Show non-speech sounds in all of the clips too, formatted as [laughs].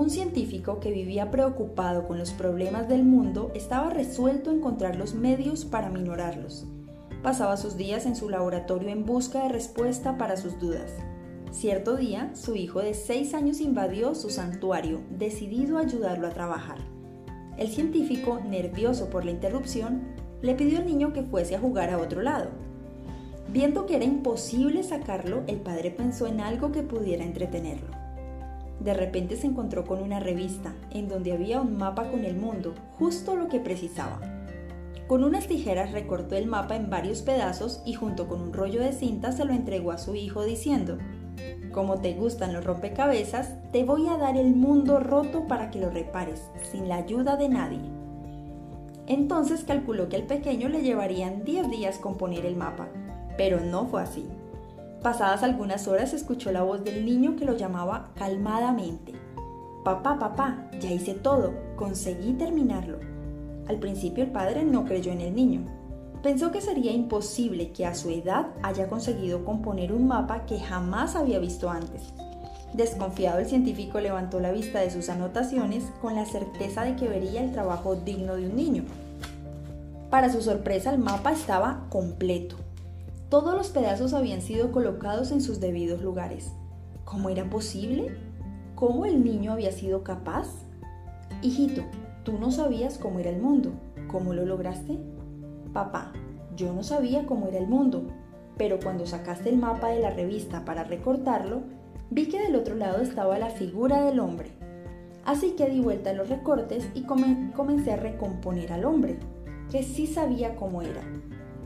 Un científico que vivía preocupado con los problemas del mundo estaba resuelto a encontrar los medios para minorarlos. Pasaba sus días en su laboratorio en busca de respuesta para sus dudas. Cierto día, su hijo de seis años invadió su santuario, decidido a ayudarlo a trabajar. El científico, nervioso por la interrupción, le pidió al niño que fuese a jugar a otro lado. Viendo que era imposible sacarlo, el padre pensó en algo que pudiera entretenerlo. De repente se encontró con una revista en donde había un mapa con el mundo, justo lo que precisaba. Con unas tijeras recortó el mapa en varios pedazos y junto con un rollo de cinta se lo entregó a su hijo diciendo, como te gustan los rompecabezas, te voy a dar el mundo roto para que lo repares, sin la ayuda de nadie. Entonces calculó que al pequeño le llevarían 10 días componer el mapa, pero no fue así. Pasadas algunas horas escuchó la voz del niño que lo llamaba calmadamente. Papá, papá, ya hice todo, conseguí terminarlo. Al principio el padre no creyó en el niño. Pensó que sería imposible que a su edad haya conseguido componer un mapa que jamás había visto antes. Desconfiado el científico levantó la vista de sus anotaciones con la certeza de que vería el trabajo digno de un niño. Para su sorpresa el mapa estaba completo, todos los pedazos habían sido colocados en sus debidos lugares. ¿Cómo era posible? ¿Cómo el niño había sido capaz? Hijito, tú no sabías cómo era el mundo. ¿Cómo lo lograste? Papá, yo no sabía cómo era el mundo, pero cuando sacaste el mapa de la revista para recortarlo, vi que del otro lado estaba la figura del hombre. Así que di vuelta a los recortes y comencé a recomponer al hombre, que sí sabía cómo era.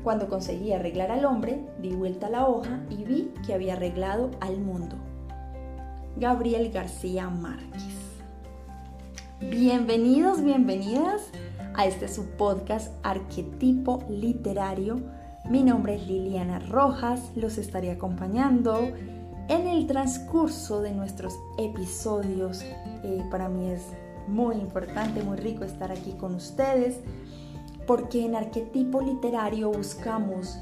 Cuando conseguí arreglar al hombre, di vuelta la hoja y vi que había arreglado al mundo. Gabriel García Márquez. Bienvenidos, bienvenidas a este su podcast Arquetipo Literario. Mi nombre es Liliana Rojas, los estaré acompañando en el transcurso de nuestros episodios. Eh, para mí es muy importante, muy rico estar aquí con ustedes porque en arquetipo literario buscamos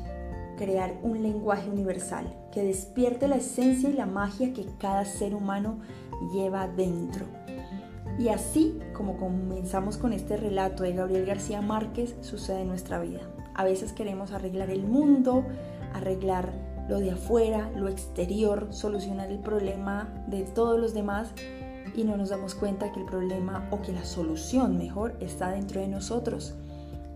crear un lenguaje universal que despierte la esencia y la magia que cada ser humano lleva dentro. Y así como comenzamos con este relato de Gabriel García Márquez, sucede en nuestra vida. A veces queremos arreglar el mundo, arreglar lo de afuera, lo exterior, solucionar el problema de todos los demás y no nos damos cuenta que el problema o que la solución mejor está dentro de nosotros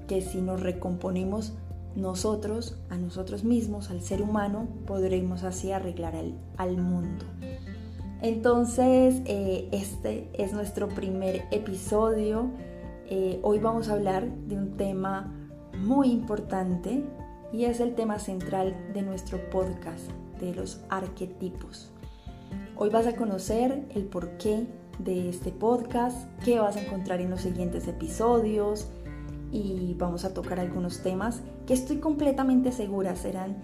que si nos recomponemos nosotros, a nosotros mismos, al ser humano, podremos así arreglar al, mundo. Entonces, eh, este es nuestro primer episodio. Eh, hoy vamos a hablar de un tema muy importante y es el tema central de nuestro podcast, de los arquetipos. Hoy vas a conocer el porqué de este podcast, qué vas a encontrar en los siguientes episodios, y vamos a tocar algunos temas que estoy completamente segura serán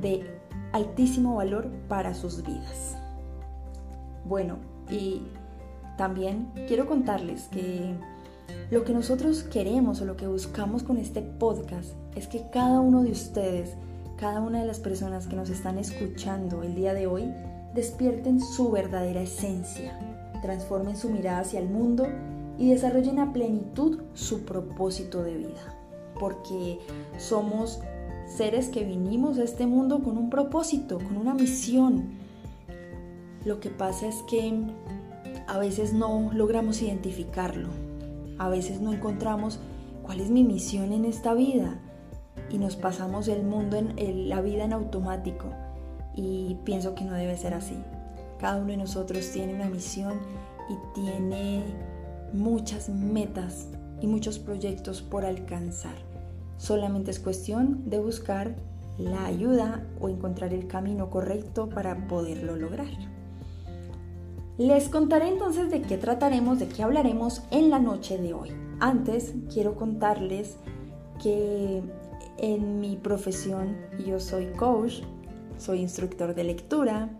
de altísimo valor para sus vidas. Bueno, y también quiero contarles que lo que nosotros queremos o lo que buscamos con este podcast es que cada uno de ustedes, cada una de las personas que nos están escuchando el día de hoy, despierten su verdadera esencia, transformen su mirada hacia el mundo y desarrollen a plenitud su propósito de vida. Porque somos seres que vinimos a este mundo con un propósito, con una misión. Lo que pasa es que a veces no logramos identificarlo. A veces no encontramos cuál es mi misión en esta vida. Y nos pasamos el mundo, en la vida en automático. Y pienso que no debe ser así. Cada uno de nosotros tiene una misión y tiene muchas metas y muchos proyectos por alcanzar. Solamente es cuestión de buscar la ayuda o encontrar el camino correcto para poderlo lograr. Les contaré entonces de qué trataremos, de qué hablaremos en la noche de hoy. Antes quiero contarles que en mi profesión yo soy coach, soy instructor de lectura,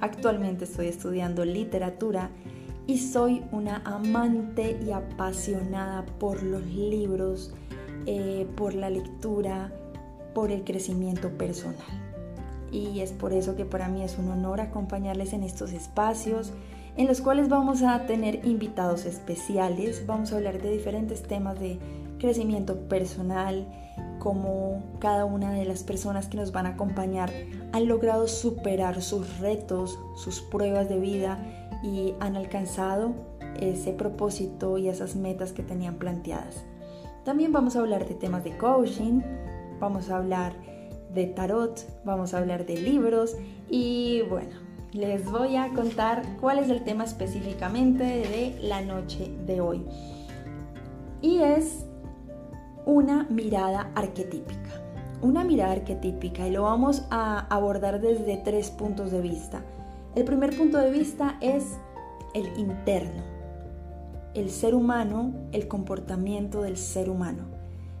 actualmente estoy estudiando literatura y soy una amante y apasionada por los libros, eh, por la lectura, por el crecimiento personal. y es por eso que para mí es un honor acompañarles en estos espacios en los cuales vamos a tener invitados especiales, vamos a hablar de diferentes temas de crecimiento personal, cómo cada una de las personas que nos van a acompañar han logrado superar sus retos, sus pruebas de vida y han alcanzado ese propósito y esas metas que tenían planteadas. También vamos a hablar de temas de coaching, vamos a hablar de tarot, vamos a hablar de libros y bueno, les voy a contar cuál es el tema específicamente de la noche de hoy. Y es una mirada arquetípica. Una mirada arquetípica y lo vamos a abordar desde tres puntos de vista. El primer punto de vista es el interno, el ser humano, el comportamiento del ser humano.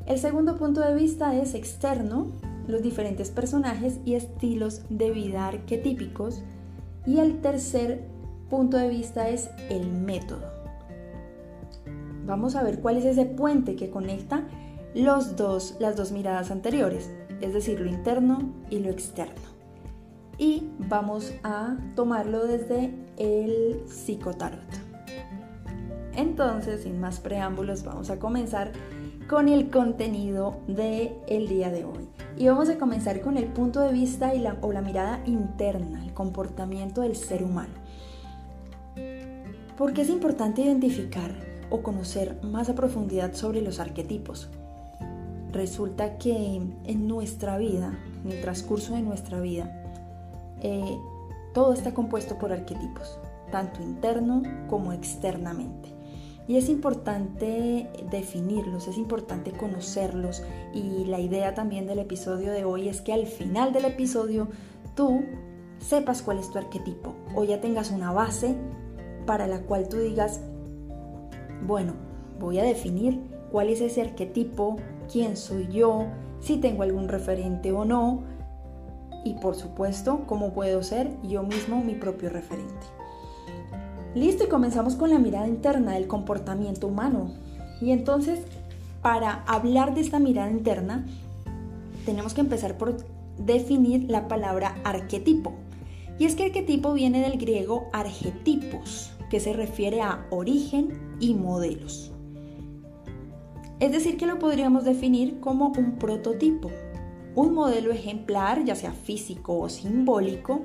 El segundo punto de vista es externo, los diferentes personajes y estilos de vida arquetípicos. Y el tercer punto de vista es el método. Vamos a ver cuál es ese puente que conecta los dos, las dos miradas anteriores, es decir, lo interno y lo externo. Y vamos a tomarlo desde el psicotarot. Entonces, sin más preámbulos, vamos a comenzar con el contenido del el día de hoy. Y vamos a comenzar con el punto de vista y la, o la mirada interna, el comportamiento del ser humano. Porque es importante identificar o conocer más a profundidad sobre los arquetipos. Resulta que en nuestra vida, en el transcurso de nuestra vida, eh, todo está compuesto por arquetipos, tanto interno como externamente. Y es importante definirlos, es importante conocerlos y la idea también del episodio de hoy es que al final del episodio tú sepas cuál es tu arquetipo o ya tengas una base para la cual tú digas, bueno, voy a definir cuál es ese arquetipo, quién soy yo, si tengo algún referente o no y por supuesto cómo puedo ser yo mismo mi propio referente. Listo, y comenzamos con la mirada interna del comportamiento humano. Y entonces, para hablar de esta mirada interna, tenemos que empezar por definir la palabra arquetipo. Y es que arquetipo viene del griego arquetipos, que se refiere a origen y modelos. Es decir, que lo podríamos definir como un prototipo, un modelo ejemplar, ya sea físico o simbólico,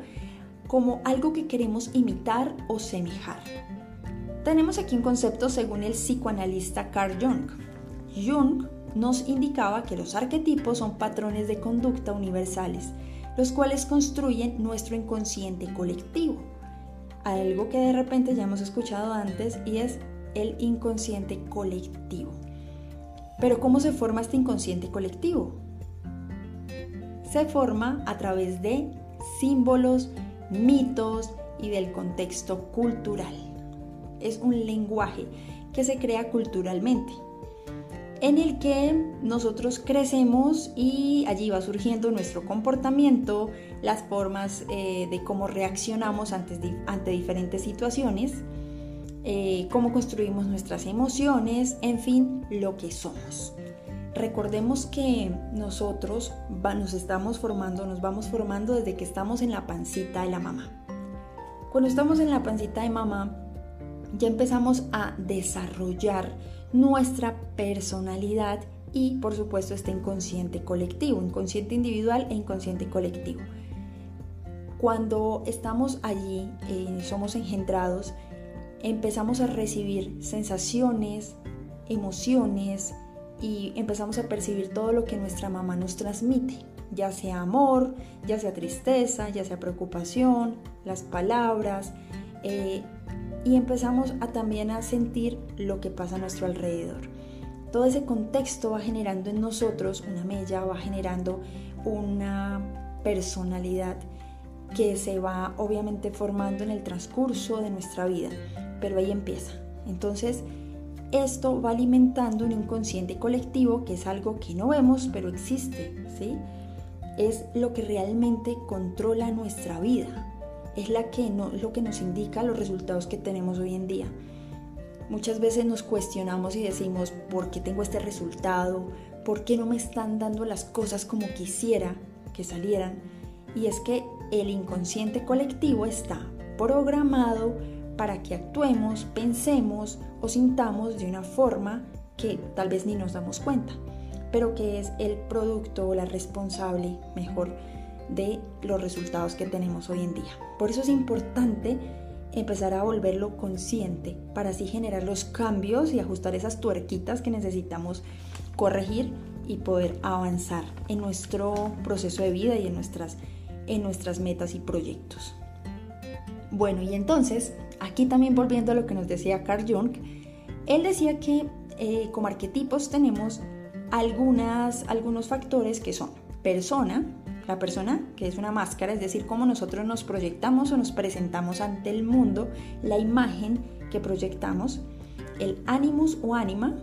como algo que queremos imitar o semejar. Tenemos aquí un concepto según el psicoanalista Carl Jung. Jung nos indicaba que los arquetipos son patrones de conducta universales, los cuales construyen nuestro inconsciente colectivo. Algo que de repente ya hemos escuchado antes y es el inconsciente colectivo. Pero ¿cómo se forma este inconsciente colectivo? Se forma a través de símbolos, mitos y del contexto cultural. Es un lenguaje que se crea culturalmente, en el que nosotros crecemos y allí va surgiendo nuestro comportamiento, las formas eh, de cómo reaccionamos ante, diferentes situaciones, eh, cómo construimos nuestras emociones, en fin, lo que somos. Recordemos que nosotros nos estamos formando, nos vamos formando desde que estamos en la pancita de la mamá. Cuando estamos en la pancita de mamá, ya empezamos a desarrollar nuestra personalidad y por supuesto este inconsciente colectivo, inconsciente individual e inconsciente colectivo. Cuando estamos allí, eh, somos engendrados, empezamos a recibir sensaciones, emociones, y empezamos a percibir todo lo que nuestra mamá nos transmite, ya sea amor, ya sea tristeza, ya sea preocupación, las palabras, eh, y empezamos a también a sentir lo que pasa a nuestro alrededor. Todo ese contexto va generando en nosotros una mella, va generando una personalidad que se va obviamente formando en el transcurso de nuestra vida, pero ahí empieza. Entonces, esto va alimentando un inconsciente colectivo que es algo que no vemos, pero existe, ¿sí? Es lo que realmente controla nuestra vida, es la que no, lo que nos indica los resultados que tenemos hoy en día. Muchas veces nos cuestionamos y decimos, ¿por qué tengo este resultado? ¿Por qué no me están dando las cosas como quisiera que salieran? y es que el inconsciente colectivo está programado para que actuemos, pensemos o sintamos de una forma que tal vez ni nos damos cuenta, pero que es el producto o la responsable mejor de los resultados que tenemos hoy en día. Por eso es importante empezar a volverlo consciente para así generar los cambios y ajustar esas tuerquitas que necesitamos corregir y poder avanzar en nuestro proceso de vida y en nuestras, en nuestras metas y proyectos. Bueno, y entonces, aquí también volviendo a lo que nos decía Carl Jung, él decía que eh, como arquetipos tenemos algunas, algunos factores que son persona, la persona que es una máscara, es decir, cómo nosotros nos proyectamos o nos presentamos ante el mundo, la imagen que proyectamos, el animus o anima,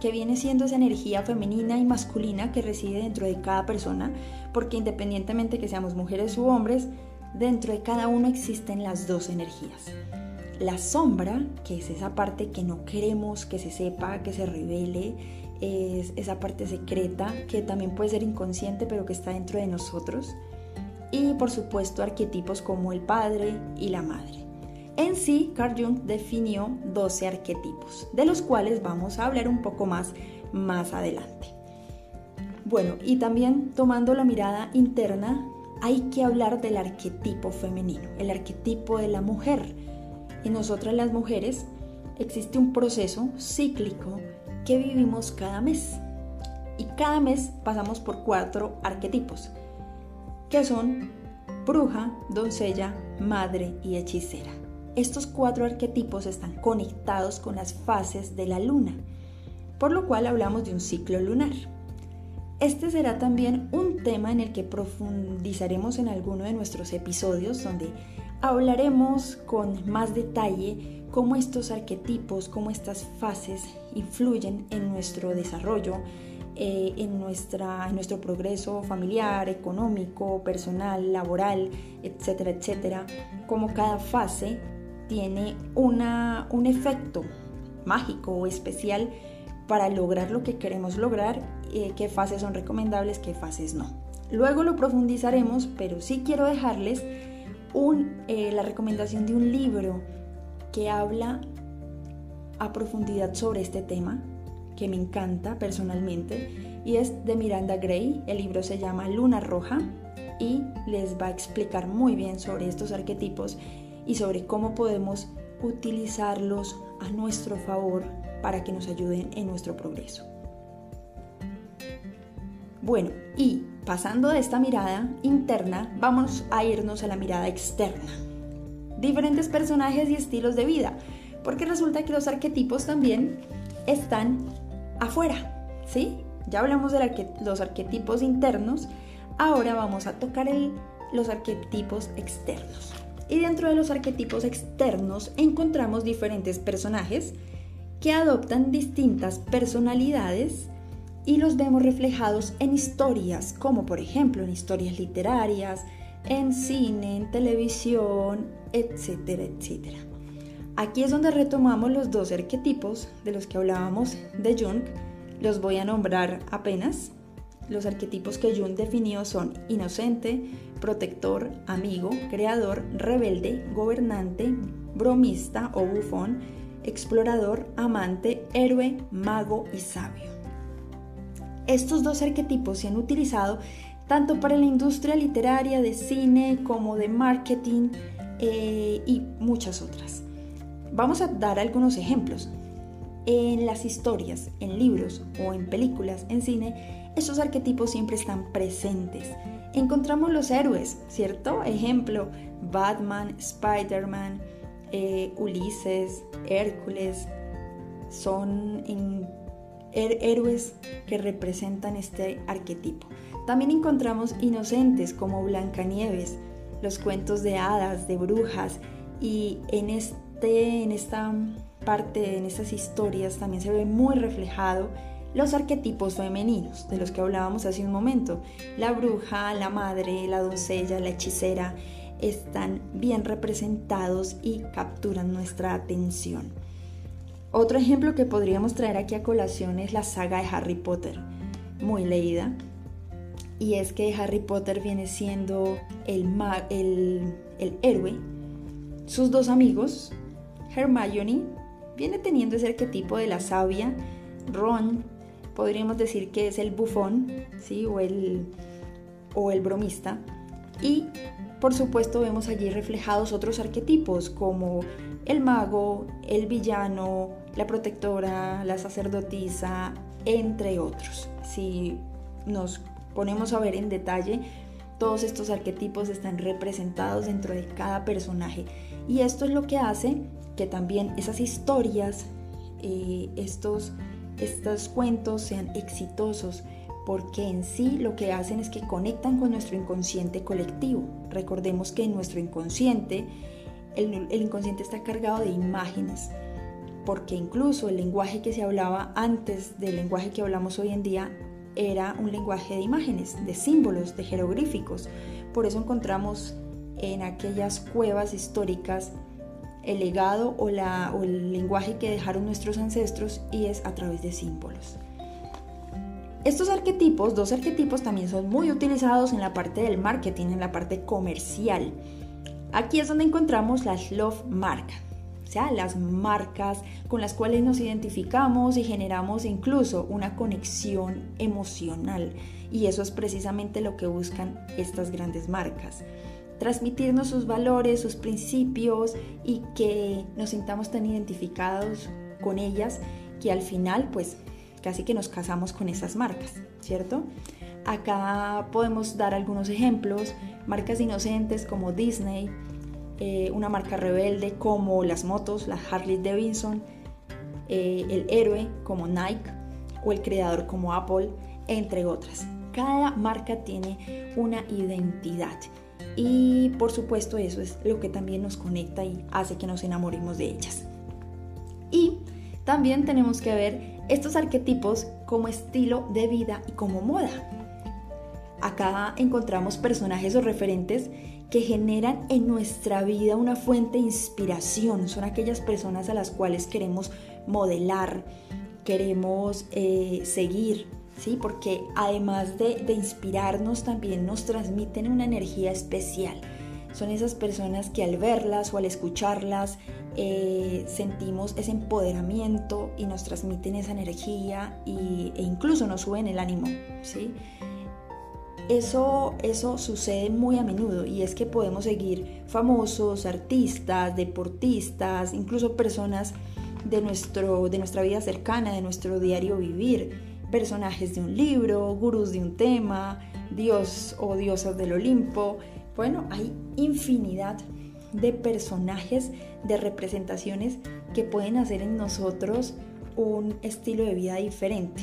que viene siendo esa energía femenina y masculina que reside dentro de cada persona, porque independientemente que seamos mujeres u hombres, dentro de cada uno existen las dos energías. La sombra, que es esa parte que no queremos que se sepa, que se revele, es esa parte secreta que también puede ser inconsciente pero que está dentro de nosotros. Y por supuesto arquetipos como el padre y la madre. En sí, Carl Jung definió 12 arquetipos, de los cuales vamos a hablar un poco más más adelante. Bueno, y también tomando la mirada interna, hay que hablar del arquetipo femenino, el arquetipo de la mujer. Nosotras las mujeres existe un proceso cíclico que vivimos cada mes. Y cada mes pasamos por cuatro arquetipos, que son bruja, doncella, madre y hechicera. Estos cuatro arquetipos están conectados con las fases de la luna, por lo cual hablamos de un ciclo lunar. Este será también un tema en el que profundizaremos en alguno de nuestros episodios donde hablaremos con más detalle cómo estos arquetipos, cómo estas fases influyen en nuestro desarrollo, eh, en, nuestra, nuestro progreso familiar, económico, personal, laboral, etcétera, etcétera, cómo cada fase tiene una, un efecto mágico o especial para lograr lo que queremos lograr, eh, qué fases son recomendables, qué fases no. Luego lo profundizaremos, pero sí quiero dejarles eh, la recomendación de un libro que habla a profundidad sobre este tema, que me encanta personalmente, y es de Miranda Gray. El libro se llama Luna Roja y les va a explicar muy bien sobre estos arquetipos y sobre cómo podemos utilizarlos a nuestro favor para que nos ayuden en nuestro progreso. Bueno, y pasando de esta mirada interna, vamos a irnos a la mirada externa. Diferentes personajes y estilos de vida, porque resulta que los arquetipos también están afuera, ¿sí? Ya hablamos de los arquetipos internos, ahora vamos a tocar los arquetipos externos. Y dentro de los arquetipos externos encontramos diferentes personajes que adoptan distintas personalidades y los vemos reflejados en historias, como por ejemplo en historias literarias, en cine, en televisión, etcétera, etcétera. Aquí es donde retomamos los dos arquetipos de los que hablábamos de Jung. Los voy a nombrar apenas. Los arquetipos que Jung definió son inocente, protector, amigo, creador, rebelde, gobernante, bromista o bufón, explorador, amante, héroe, mago y sabio. Estos dos arquetipos se han utilizado tanto para la industria literaria, de cine, como de marketing eh, y muchas otras. Vamos a dar algunos ejemplos. En las historias, en libros o en películas, en cine, estos arquetipos siempre están presentes encontramos los héroes, ¿cierto? Ejemplo, Batman, Spider-Man, eh, Ulises, Hércules, son héroes que representan este arquetipo. También encontramos inocentes como Blancanieves, los cuentos de hadas, de brujas, y en, este, en esta parte, en estas historias también se ve muy reflejado los arquetipos femeninos de los que hablábamos hace un momento. La bruja, la madre, la doncella, la hechicera están bien representados y capturan nuestra atención. Otro ejemplo que podríamos traer aquí a colación es la saga de Harry Potter, muy leída. y es que Harry Potter viene siendo el, el, héroe. Sus dos amigos, Hermione, viene teniendo ese arquetipo de la sabia, Ron, podríamos decir que es el bufón, ¿sí? o, el, o el bromista, y por supuesto vemos allí reflejados otros arquetipos como el mago, el villano, la protectora, la sacerdotisa, entre otros. Si nos ponemos a ver en detalle, todos estos arquetipos están representados dentro de cada personaje y esto es lo que hace que también esas historias, eh, estos, estos cuentos sean exitosos porque en sí lo que hacen es que conectan con nuestro inconsciente colectivo. Recordemos que nuestro inconsciente, el, inconsciente está cargado de imágenes, porque incluso el lenguaje que se hablaba antes del lenguaje que hablamos hoy en día era un lenguaje de imágenes, de símbolos, de jeroglíficos. Por eso encontramos en aquellas cuevas históricas el legado o, o el lenguaje que dejaron nuestros ancestros y es a través de símbolos. Estos arquetipos, dos arquetipos, también son muy utilizados en la parte del marketing, en la parte comercial. Aquí es donde encontramos las love mark, o sea, las marcas con las cuales nos identificamos y generamos incluso una conexión emocional. Y eso es precisamente lo que buscan estas grandes marcas. Transmitirnos sus valores, sus principios y que nos sintamos tan identificados con ellas que al final pues casi que nos casamos con esas marcas, ¿cierto? Acá podemos dar algunos ejemplos, marcas inocentes como Disney, eh, una marca rebelde como las motos, la Harley Davidson, eh, el héroe como Nike o el creador como Apple, entre otras. Cada marca tiene una identidad y por supuesto eso es lo que también nos conecta y hace que nos enamoremos de ellas. Y también tenemos que ver estos arquetipos como estilo de vida y como moda. Acá encontramos personajes o referentes que generan en nuestra vida una fuente de inspiración. Son aquellas personas a las cuales queremos modelar, queremos eh, seguir, ¿sí? Porque además de, inspirarnos también nos transmiten una energía especial. Son esas personas que al verlas o al escucharlas eh, sentimos ese empoderamiento y nos transmiten esa energía y, e incluso nos suben el ánimo, ¿sí? Eso, eso sucede muy a menudo y es que podemos seguir famosos, artistas, deportistas, incluso personas de, nuestro, de nuestra vida cercana, de nuestro diario vivir, personajes de un libro, gurús de un tema, dios o diosas del Olimpo. Bueno, hay infinidad de personajes, de representaciones que pueden hacer en nosotros un estilo de vida diferente,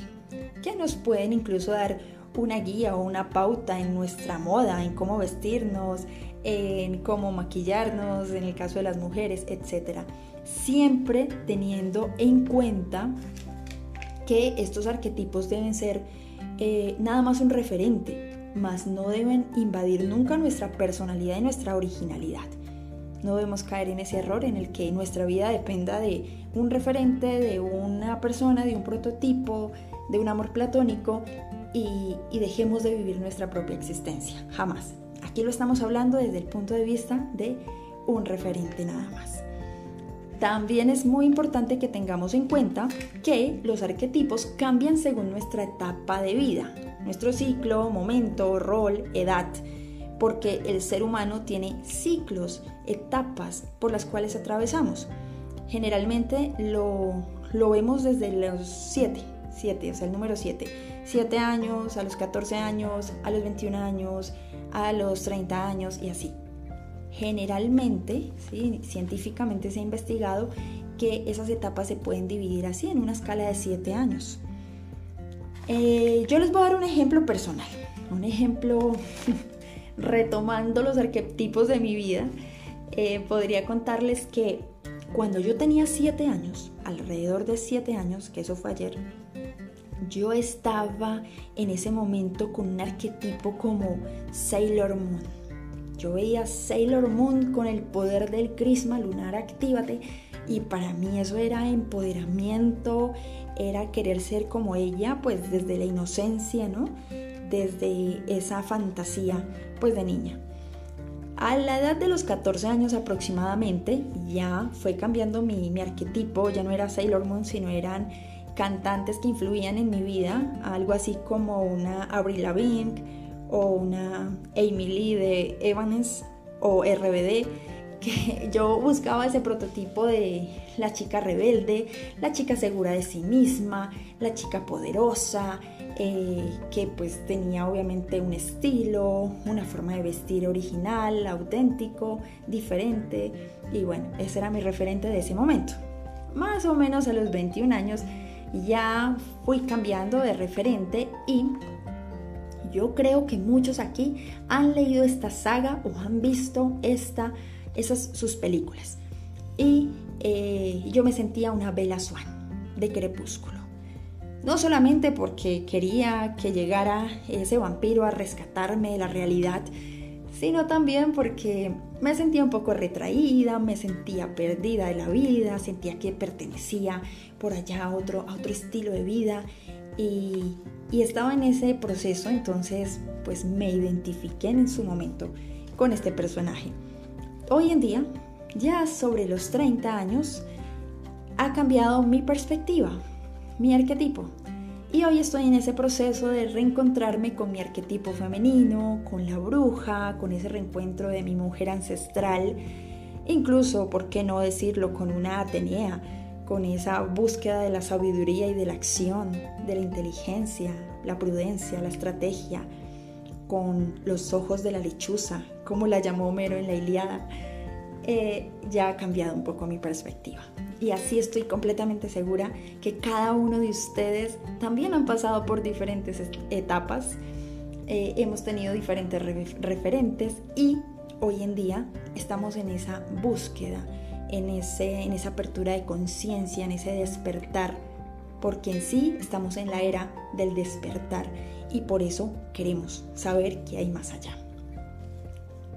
que nos pueden incluso dar una guía o una pauta en nuestra moda, en cómo vestirnos, en cómo maquillarnos, en el caso de las mujeres, etc. Siempre teniendo en cuenta que estos arquetipos deben ser eh, nada más un referente, mas no deben invadir nunca nuestra personalidad y nuestra originalidad. No debemos caer en ese error en el que nuestra vida dependa de un referente, de una persona, de un prototipo, de un amor platónico y, dejemos de vivir nuestra propia existencia. Jamás. Aquí lo estamos hablando desde el punto de vista de un referente nada más. También es muy importante que tengamos en cuenta que los arquetipos cambian según nuestra etapa de vida, nuestro ciclo, momento, rol, edad, porque el ser humano tiene ciclos, etapas por las cuales atravesamos. Generalmente lo, lo vemos desde los 7, 7, o sea, el número 7 7 años, a los 14 años, a los 21 años, a los 30 años y así. Generalmente, ¿sí? científicamente se ha investigado que esas etapas se pueden dividir así en una escala de 7 años. Eh, yo les voy a dar un ejemplo personal, un ejemplo [laughs] retomando los arquetipos de mi vida. Eh, podría contarles que cuando yo tenía 7 años, alrededor de 7 años, que eso fue ayer, yo estaba en ese momento con un arquetipo como Sailor Moon. Yo veía Sailor Moon con el poder del crisma lunar, actívate. Y para mí eso era empoderamiento, era querer ser como ella, pues desde la inocencia, ¿no? desde esa fantasía pues de niña. A la edad de los 14 años aproximadamente ya fue cambiando mi, mi arquetipo, ya no era Sailor Moon, sino eran cantantes que influían en mi vida, algo así como una Avril Lavigne o una Amy Lee de Evans o RBD, que [laughs] yo buscaba ese prototipo de la chica rebelde, la chica segura de sí misma, la chica poderosa, eh, que pues tenía obviamente un estilo, una forma de vestir original, auténtico, diferente, y bueno, ese era mi referente de ese momento. Más o menos a los 21 años ya fui cambiando de referente y yo creo que muchos aquí han leído esta saga o han visto esta, esas sus películas. Y eh, yo me sentía una Bella Swan de Crepúsculo. No solamente porque quería que llegara ese vampiro a rescatarme de la realidad, sino también porque me sentía un poco retraída, me sentía perdida de la vida, sentía que pertenecía por allá a otro, a otro estilo de vida y, y estaba en ese proceso, entonces pues me identifiqué en su momento con este personaje. Hoy en día, ya sobre los 30 años, ha cambiado mi perspectiva, mi arquetipo. Y hoy estoy en ese proceso de reencontrarme con mi arquetipo femenino, con la bruja, con ese reencuentro de mi mujer ancestral, incluso, ¿por qué no decirlo?, con una Atenea, con esa búsqueda de la sabiduría y de la acción, de la inteligencia, la prudencia, la estrategia, con los ojos de la lechuza, como la llamó Homero en la Iliada, eh, ya ha cambiado un poco mi perspectiva y así estoy completamente segura que cada uno de ustedes también han pasado por diferentes etapas, eh, hemos tenido diferentes referentes y hoy en día estamos en esa búsqueda, en, ese, en esa apertura de conciencia, en ese despertar, porque en sí estamos en la era del despertar y por eso queremos saber qué hay más allá.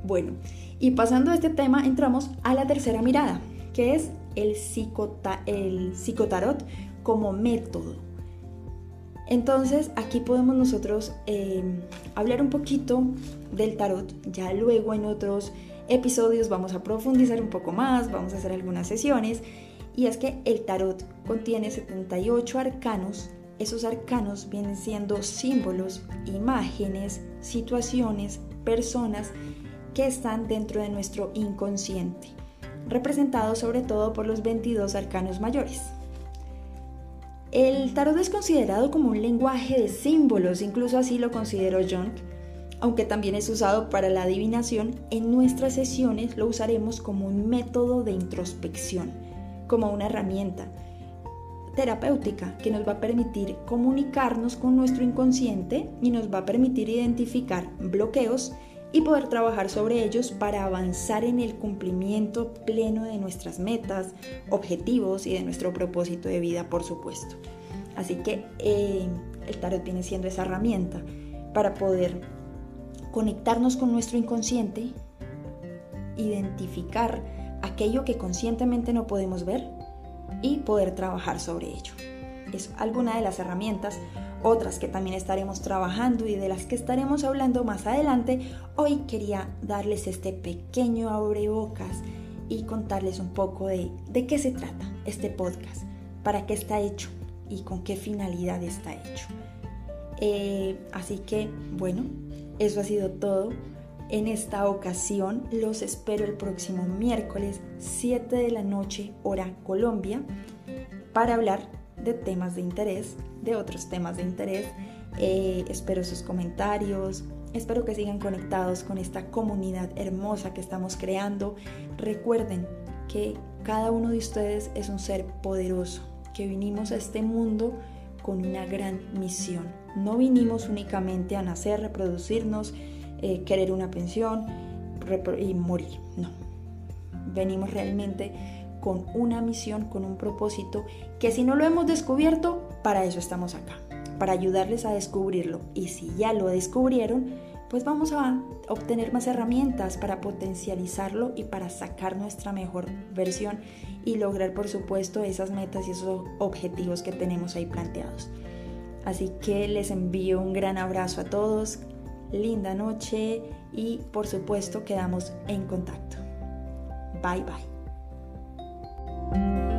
Bueno, y pasando a este tema, entramos a la tercera mirada, que es el, el psicotarot como método. Entonces aquí podemos nosotros eh, hablar un poquito del tarot, ya luego en otros episodios vamos a profundizar un poco más, vamos a hacer algunas sesiones, y es que el tarot contiene 78 arcanos, esos arcanos vienen siendo símbolos, imágenes, situaciones, personas que están dentro de nuestro inconsciente representado sobre todo por los 22 arcanos mayores. El tarot es considerado como un lenguaje de símbolos, incluso así lo consideró Jung, aunque también es usado para la adivinación, en nuestras sesiones lo usaremos como un método de introspección, como una herramienta terapéutica que nos va a permitir comunicarnos con nuestro inconsciente y nos va a permitir identificar bloqueos y poder trabajar sobre ellos para avanzar en el cumplimiento pleno de nuestras metas, objetivos y de nuestro propósito de vida, por supuesto. Así que eh, el tarot viene siendo esa herramienta para poder conectarnos con nuestro inconsciente, identificar aquello que conscientemente no podemos ver y poder trabajar sobre ello. Es alguna de las herramientas otras que también estaremos trabajando y de las que estaremos hablando más adelante, hoy quería darles este pequeño abrebocas y contarles un poco de, de qué se trata este podcast, para qué está hecho y con qué finalidad está hecho. Eh, así que, bueno, eso ha sido todo. En esta ocasión los espero el próximo miércoles 7 de la noche hora Colombia para hablar de temas de interés, de otros temas de interés. Eh, espero sus comentarios, espero que sigan conectados con esta comunidad hermosa que estamos creando. Recuerden que cada uno de ustedes es un ser poderoso, que vinimos a este mundo con una gran misión. No vinimos únicamente a nacer, reproducirnos, eh, querer una pensión y morir. No. Venimos realmente con una misión, con un propósito, que si no lo hemos descubierto, para eso estamos acá, para ayudarles a descubrirlo. Y si ya lo descubrieron, pues vamos a obtener más herramientas para potencializarlo y para sacar nuestra mejor versión y lograr, por supuesto, esas metas y esos objetivos que tenemos ahí planteados. Así que les envío un gran abrazo a todos, linda noche y por supuesto quedamos en contacto. Bye bye. Bye.